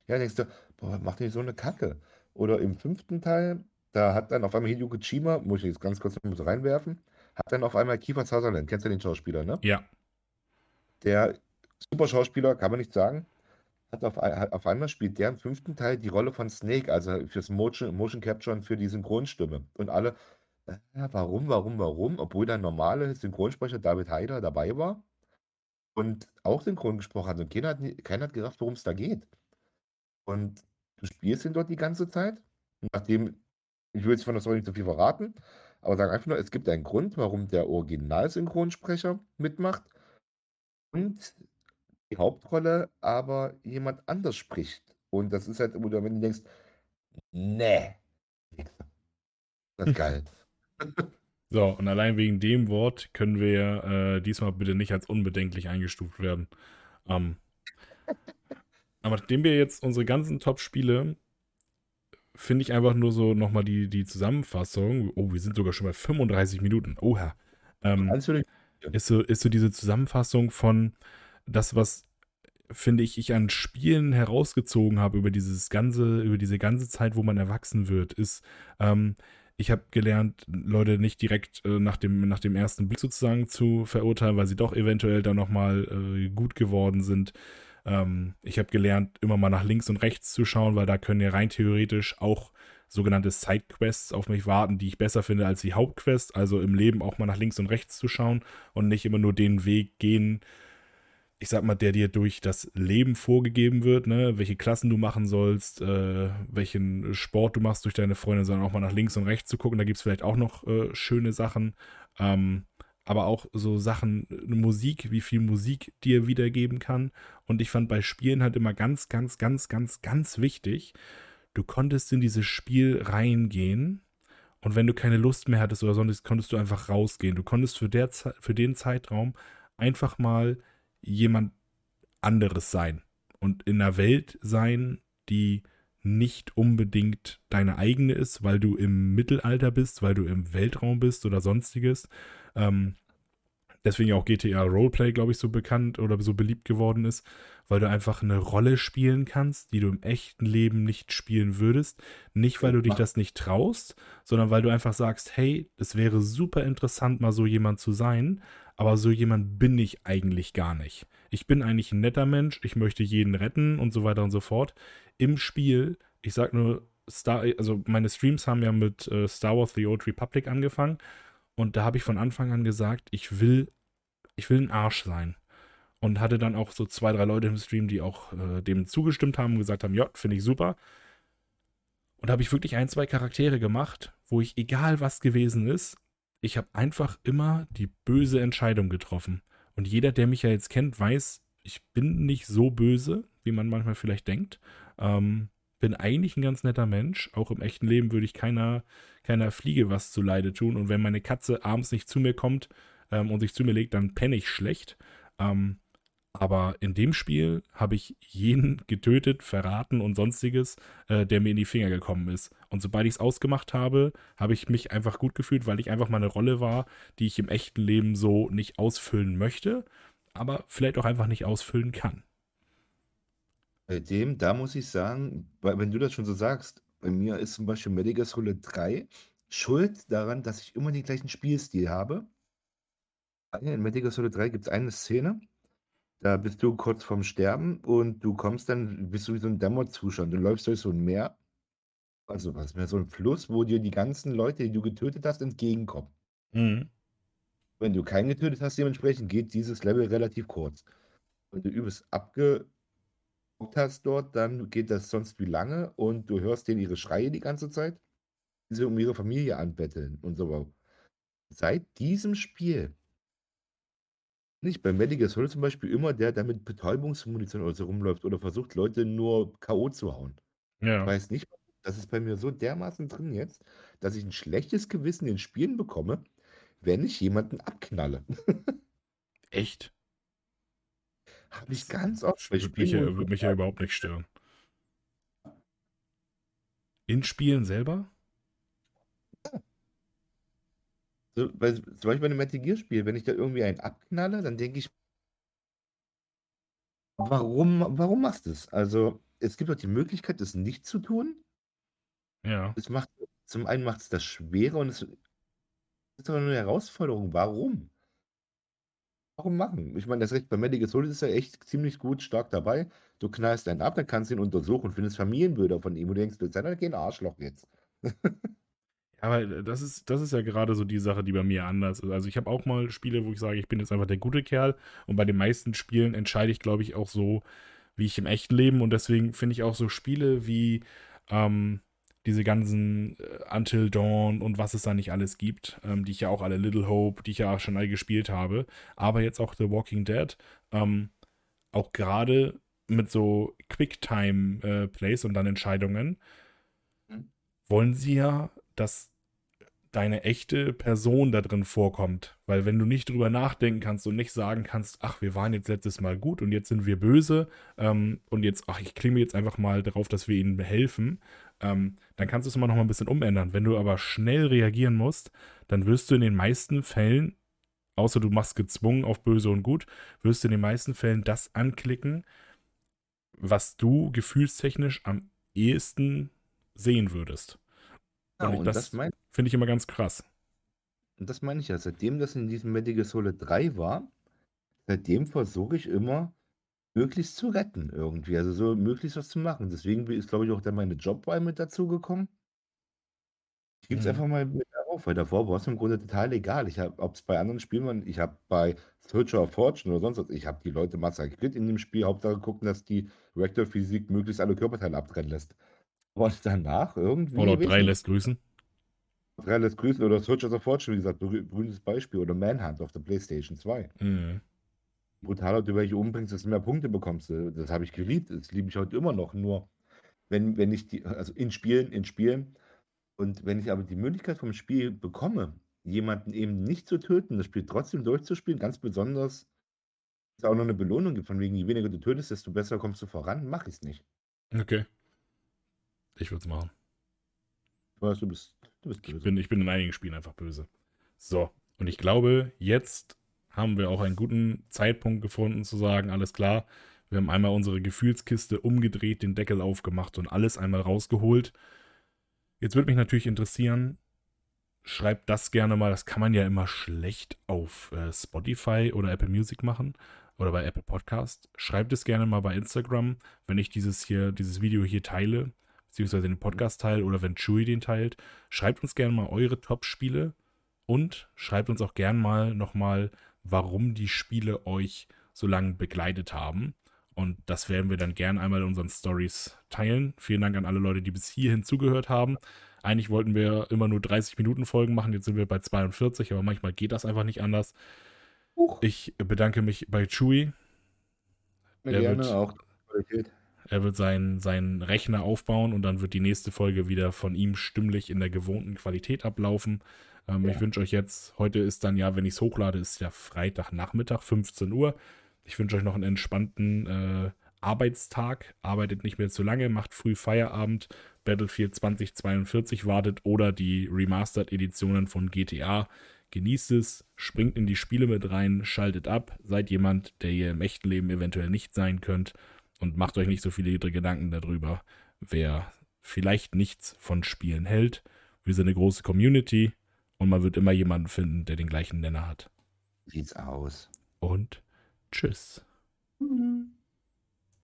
Ja, denkst du, boah, mach nicht so eine Kacke. Oder im fünften Teil, da hat dann auf einmal Hideo Kojima, muss ich jetzt ganz kurz so reinwerfen, hat dann auf einmal Kiefer Sutherland, kennst du den Schauspieler, ne? Ja. Der super Schauspieler, kann man nicht sagen, hat auf, hat auf einmal spielt der im fünften Teil die Rolle von Snake, also fürs Motion, Motion Capture und für die Synchronstimme. Und alle, äh, warum, warum, warum? Obwohl der normale Synchronsprecher David Heider dabei war und auch synchron gesprochen hat und keiner hat, keiner hat gesagt, worum es da geht. Und du spielst ihn dort die ganze Zeit Nachdem, ich will jetzt von der Story nicht so viel verraten, aber sagen einfach nur, es gibt einen Grund, warum der Originalsynchronsprecher mitmacht und die Hauptrolle aber jemand anders spricht. Und das ist halt, wo du wenn du denkst, nee, das ist geil. So, und allein wegen dem Wort können wir äh, diesmal bitte nicht als unbedenklich eingestuft werden. Ähm, aber nachdem wir jetzt unsere ganzen Top-Spiele, finde ich einfach nur so nochmal die, die Zusammenfassung. Oh, wir sind sogar schon bei 35 Minuten. Oha. Ähm, ist, so, ist so diese Zusammenfassung von das, was finde ich, ich an Spielen herausgezogen habe über dieses ganze, über diese ganze Zeit, wo man erwachsen wird, ist, ähm, ich habe gelernt, Leute nicht direkt äh, nach, dem, nach dem ersten Blick sozusagen zu verurteilen, weil sie doch eventuell dann nochmal äh, gut geworden sind. Ähm, ich habe gelernt, immer mal nach links und rechts zu schauen, weil da können ja rein theoretisch auch sogenannte Sidequests auf mich warten, die ich besser finde als die Hauptquest. Also im Leben auch mal nach links und rechts zu schauen und nicht immer nur den Weg gehen, ich sag mal, der dir durch das Leben vorgegeben wird, ne, welche Klassen du machen sollst, äh, welchen Sport du machst durch deine Freunde, sondern auch mal nach links und rechts zu gucken. Da gibt es vielleicht auch noch äh, schöne Sachen. Ähm, aber auch so Sachen, Musik, wie viel Musik dir wiedergeben kann. Und ich fand bei Spielen halt immer ganz, ganz, ganz, ganz, ganz wichtig, du konntest in dieses Spiel reingehen und wenn du keine Lust mehr hattest oder sonst, konntest du einfach rausgehen. Du konntest für, der, für den Zeitraum einfach mal jemand anderes sein und in einer Welt sein, die nicht unbedingt deine eigene ist, weil du im Mittelalter bist, weil du im Weltraum bist oder sonstiges. Ähm, deswegen auch GTA Roleplay, glaube ich, so bekannt oder so beliebt geworden ist, weil du einfach eine Rolle spielen kannst, die du im echten Leben nicht spielen würdest. Nicht, weil du dich das nicht traust, sondern weil du einfach sagst, hey, es wäre super interessant, mal so jemand zu sein, aber so jemand bin ich eigentlich gar nicht. Ich bin eigentlich ein netter Mensch, ich möchte jeden retten und so weiter und so fort. Im Spiel, ich sag nur, Star, also meine Streams haben ja mit äh, Star Wars The Old Republic angefangen und da habe ich von Anfang an gesagt, ich will, ich will ein Arsch sein. Und hatte dann auch so zwei, drei Leute im Stream, die auch äh, dem zugestimmt haben und gesagt haben, ja, finde ich super. Und da habe ich wirklich ein, zwei Charaktere gemacht, wo ich, egal was gewesen ist, ich habe einfach immer die böse Entscheidung getroffen. Und jeder, der mich ja jetzt kennt, weiß, ich bin nicht so böse, wie man manchmal vielleicht denkt. Ähm, bin eigentlich ein ganz netter Mensch. Auch im echten Leben würde ich keiner, keiner Fliege was zu Leide tun. Und wenn meine Katze abends nicht zu mir kommt ähm, und sich zu mir legt, dann penne ich schlecht. Ähm, aber in dem Spiel habe ich jeden getötet, verraten und sonstiges, äh, der mir in die Finger gekommen ist. Und sobald ich es ausgemacht habe, habe ich mich einfach gut gefühlt, weil ich einfach mal eine Rolle war, die ich im echten Leben so nicht ausfüllen möchte, aber vielleicht auch einfach nicht ausfüllen kann. Bei dem, da muss ich sagen, wenn du das schon so sagst, bei mir ist zum Beispiel Medigas Rolle 3 schuld daran, dass ich immer den gleichen Spielstil habe. In Medigas Rolle 3 gibt es eine Szene, da bist du kurz vorm Sterben und du kommst dann, bist du wie so ein Dämmerzustand. Du läufst durch so ein Meer, also was mehr so ein Fluss, wo dir die ganzen Leute, die du getötet hast, entgegenkommen. Mhm. Wenn du keinen getötet hast, dementsprechend geht dieses Level relativ kurz. Wenn du übelst abgeguckt hast dort, dann geht das sonst wie lange und du hörst denen ihre Schreie die ganze Zeit, die sie um ihre Familie anbetteln und so. Seit diesem Spiel nicht, beim Medic Assault zum Beispiel immer der, der mit Betäubungsmunition oder so rumläuft oder versucht, Leute nur K.O. zu hauen. Ich weiß nicht, das ist bei mir so dermaßen drin jetzt, dass ich ein schlechtes Gewissen in Spielen bekomme, wenn ich jemanden abknalle. Echt? Habe ich ganz oft bei Würde mich, ja, würde mich ja überhaupt nicht stören. In Spielen selber? So, weil, zum Beispiel bei einem Metal Gear Spiel, wenn ich da irgendwie einen abknalle, dann denke ich, warum, warum machst du es? Also, es gibt doch die Möglichkeit, das nicht zu tun. Ja. Es macht, zum einen macht es das schwerer und es ist aber eine Herausforderung. Warum? Warum machen? Ich meine, das Recht bei Medical Soul ist ja echt ziemlich gut stark dabei. Du knallst einen ab, dann kannst du ihn untersuchen und findest Familienbilder von ihm und denkst, du bist ein Arschloch jetzt. Aber das ist, das ist ja gerade so die Sache, die bei mir anders ist. Also ich habe auch mal Spiele, wo ich sage, ich bin jetzt einfach der gute Kerl. Und bei den meisten Spielen entscheide ich, glaube ich, auch so, wie ich im echten Leben. Und deswegen finde ich auch so Spiele wie ähm, diese ganzen äh, Until Dawn und was es da nicht alles gibt, ähm, die ich ja auch alle Little Hope, die ich ja schon alle gespielt habe, aber jetzt auch The Walking Dead, ähm, auch gerade mit so Quicktime-Plays äh, und dann Entscheidungen, mhm. wollen sie ja, dass deine echte Person da drin vorkommt. Weil wenn du nicht drüber nachdenken kannst und nicht sagen kannst, ach, wir waren jetzt letztes Mal gut und jetzt sind wir böse ähm, und jetzt, ach, ich klinge jetzt einfach mal darauf, dass wir ihnen helfen, ähm, dann kannst du es immer noch mal ein bisschen umändern. Wenn du aber schnell reagieren musst, dann wirst du in den meisten Fällen, außer du machst gezwungen auf böse und gut, wirst du in den meisten Fällen das anklicken, was du gefühlstechnisch am ehesten sehen würdest. Ja, und, und das, das finde ich immer ganz krass. Und das meine ich ja, seitdem das in diesem Medical Solid 3 war, seitdem versuche ich immer, möglichst zu retten irgendwie, also so möglichst was zu machen. Deswegen ist, glaube ich, auch dann meine Jobwahl mit dazugekommen. Ich gebe es mhm. einfach mal mit auf, weil davor war es im Grunde total egal. Ich habe, ob es bei anderen Spielen war, ich habe bei Searcher of Fortune oder sonst was, ich habe die Leute massakriert in dem Spiel, Hauptsache gucken, dass die Reaktorphysik möglichst alle Körperteile abtrennen lässt. Aber danach irgendwie. Fallout 3 lässt grüßen. 3 lässt grüßen oder Searchers of Fortune, wie gesagt, berühmtes Beispiel. Oder Manhunt auf der PlayStation 2. Mhm. Brutaler, du welche umbringst, desto mehr Punkte bekommst du. Das habe ich geliebt. Das liebe ich heute immer noch. Nur, wenn, wenn ich die, also in Spielen, in Spielen, und wenn ich aber die Möglichkeit vom Spiel bekomme, jemanden eben nicht zu töten, das Spiel trotzdem durchzuspielen, ganz besonders, es auch noch eine Belohnung gibt, von wegen, je weniger du tötest, desto besser kommst du voran, mache ich es nicht. Okay. Ich würde es machen. Weißt, du bist, du bist böse. Ich bin, ich bin in einigen Spielen einfach böse. So, und ich glaube, jetzt haben wir auch einen guten Zeitpunkt gefunden zu sagen, alles klar, wir haben einmal unsere Gefühlskiste umgedreht, den Deckel aufgemacht und alles einmal rausgeholt. Jetzt würde mich natürlich interessieren, schreibt das gerne mal, das kann man ja immer schlecht auf äh, Spotify oder Apple Music machen oder bei Apple Podcast. Schreibt es gerne mal bei Instagram, wenn ich dieses hier, dieses Video hier teile beziehungsweise den Podcast teile oder wenn Chewie den teilt. Schreibt uns gerne mal eure Top-Spiele und schreibt uns auch gerne mal nochmal, warum die Spiele euch so lange begleitet haben. Und das werden wir dann gerne einmal in unseren Stories teilen. Vielen Dank an alle Leute, die bis hierhin zugehört haben. Eigentlich wollten wir immer nur 30 Minuten Folgen machen, jetzt sind wir bei 42, aber manchmal geht das einfach nicht anders. Huch. Ich bedanke mich bei Chewie. Gerne auch. Er wird seinen, seinen Rechner aufbauen und dann wird die nächste Folge wieder von ihm stimmlich in der gewohnten Qualität ablaufen. Ähm, ja. Ich wünsche euch jetzt, heute ist dann ja, wenn ich es hochlade, ist ja Freitagnachmittag, 15 Uhr. Ich wünsche euch noch einen entspannten äh, Arbeitstag. Arbeitet nicht mehr zu lange, macht früh Feierabend. Battlefield 2042 wartet oder die Remastered-Editionen von GTA. Genießt es, springt in die Spiele mit rein, schaltet ab, seid jemand, der ihr im echten Leben eventuell nicht sein könnt und macht euch nicht so viele Gedanken darüber, wer vielleicht nichts von Spielen hält. Wir sind eine große Community und man wird immer jemanden finden, der den gleichen Nenner hat. Sieht's aus. Und tschüss. Mhm.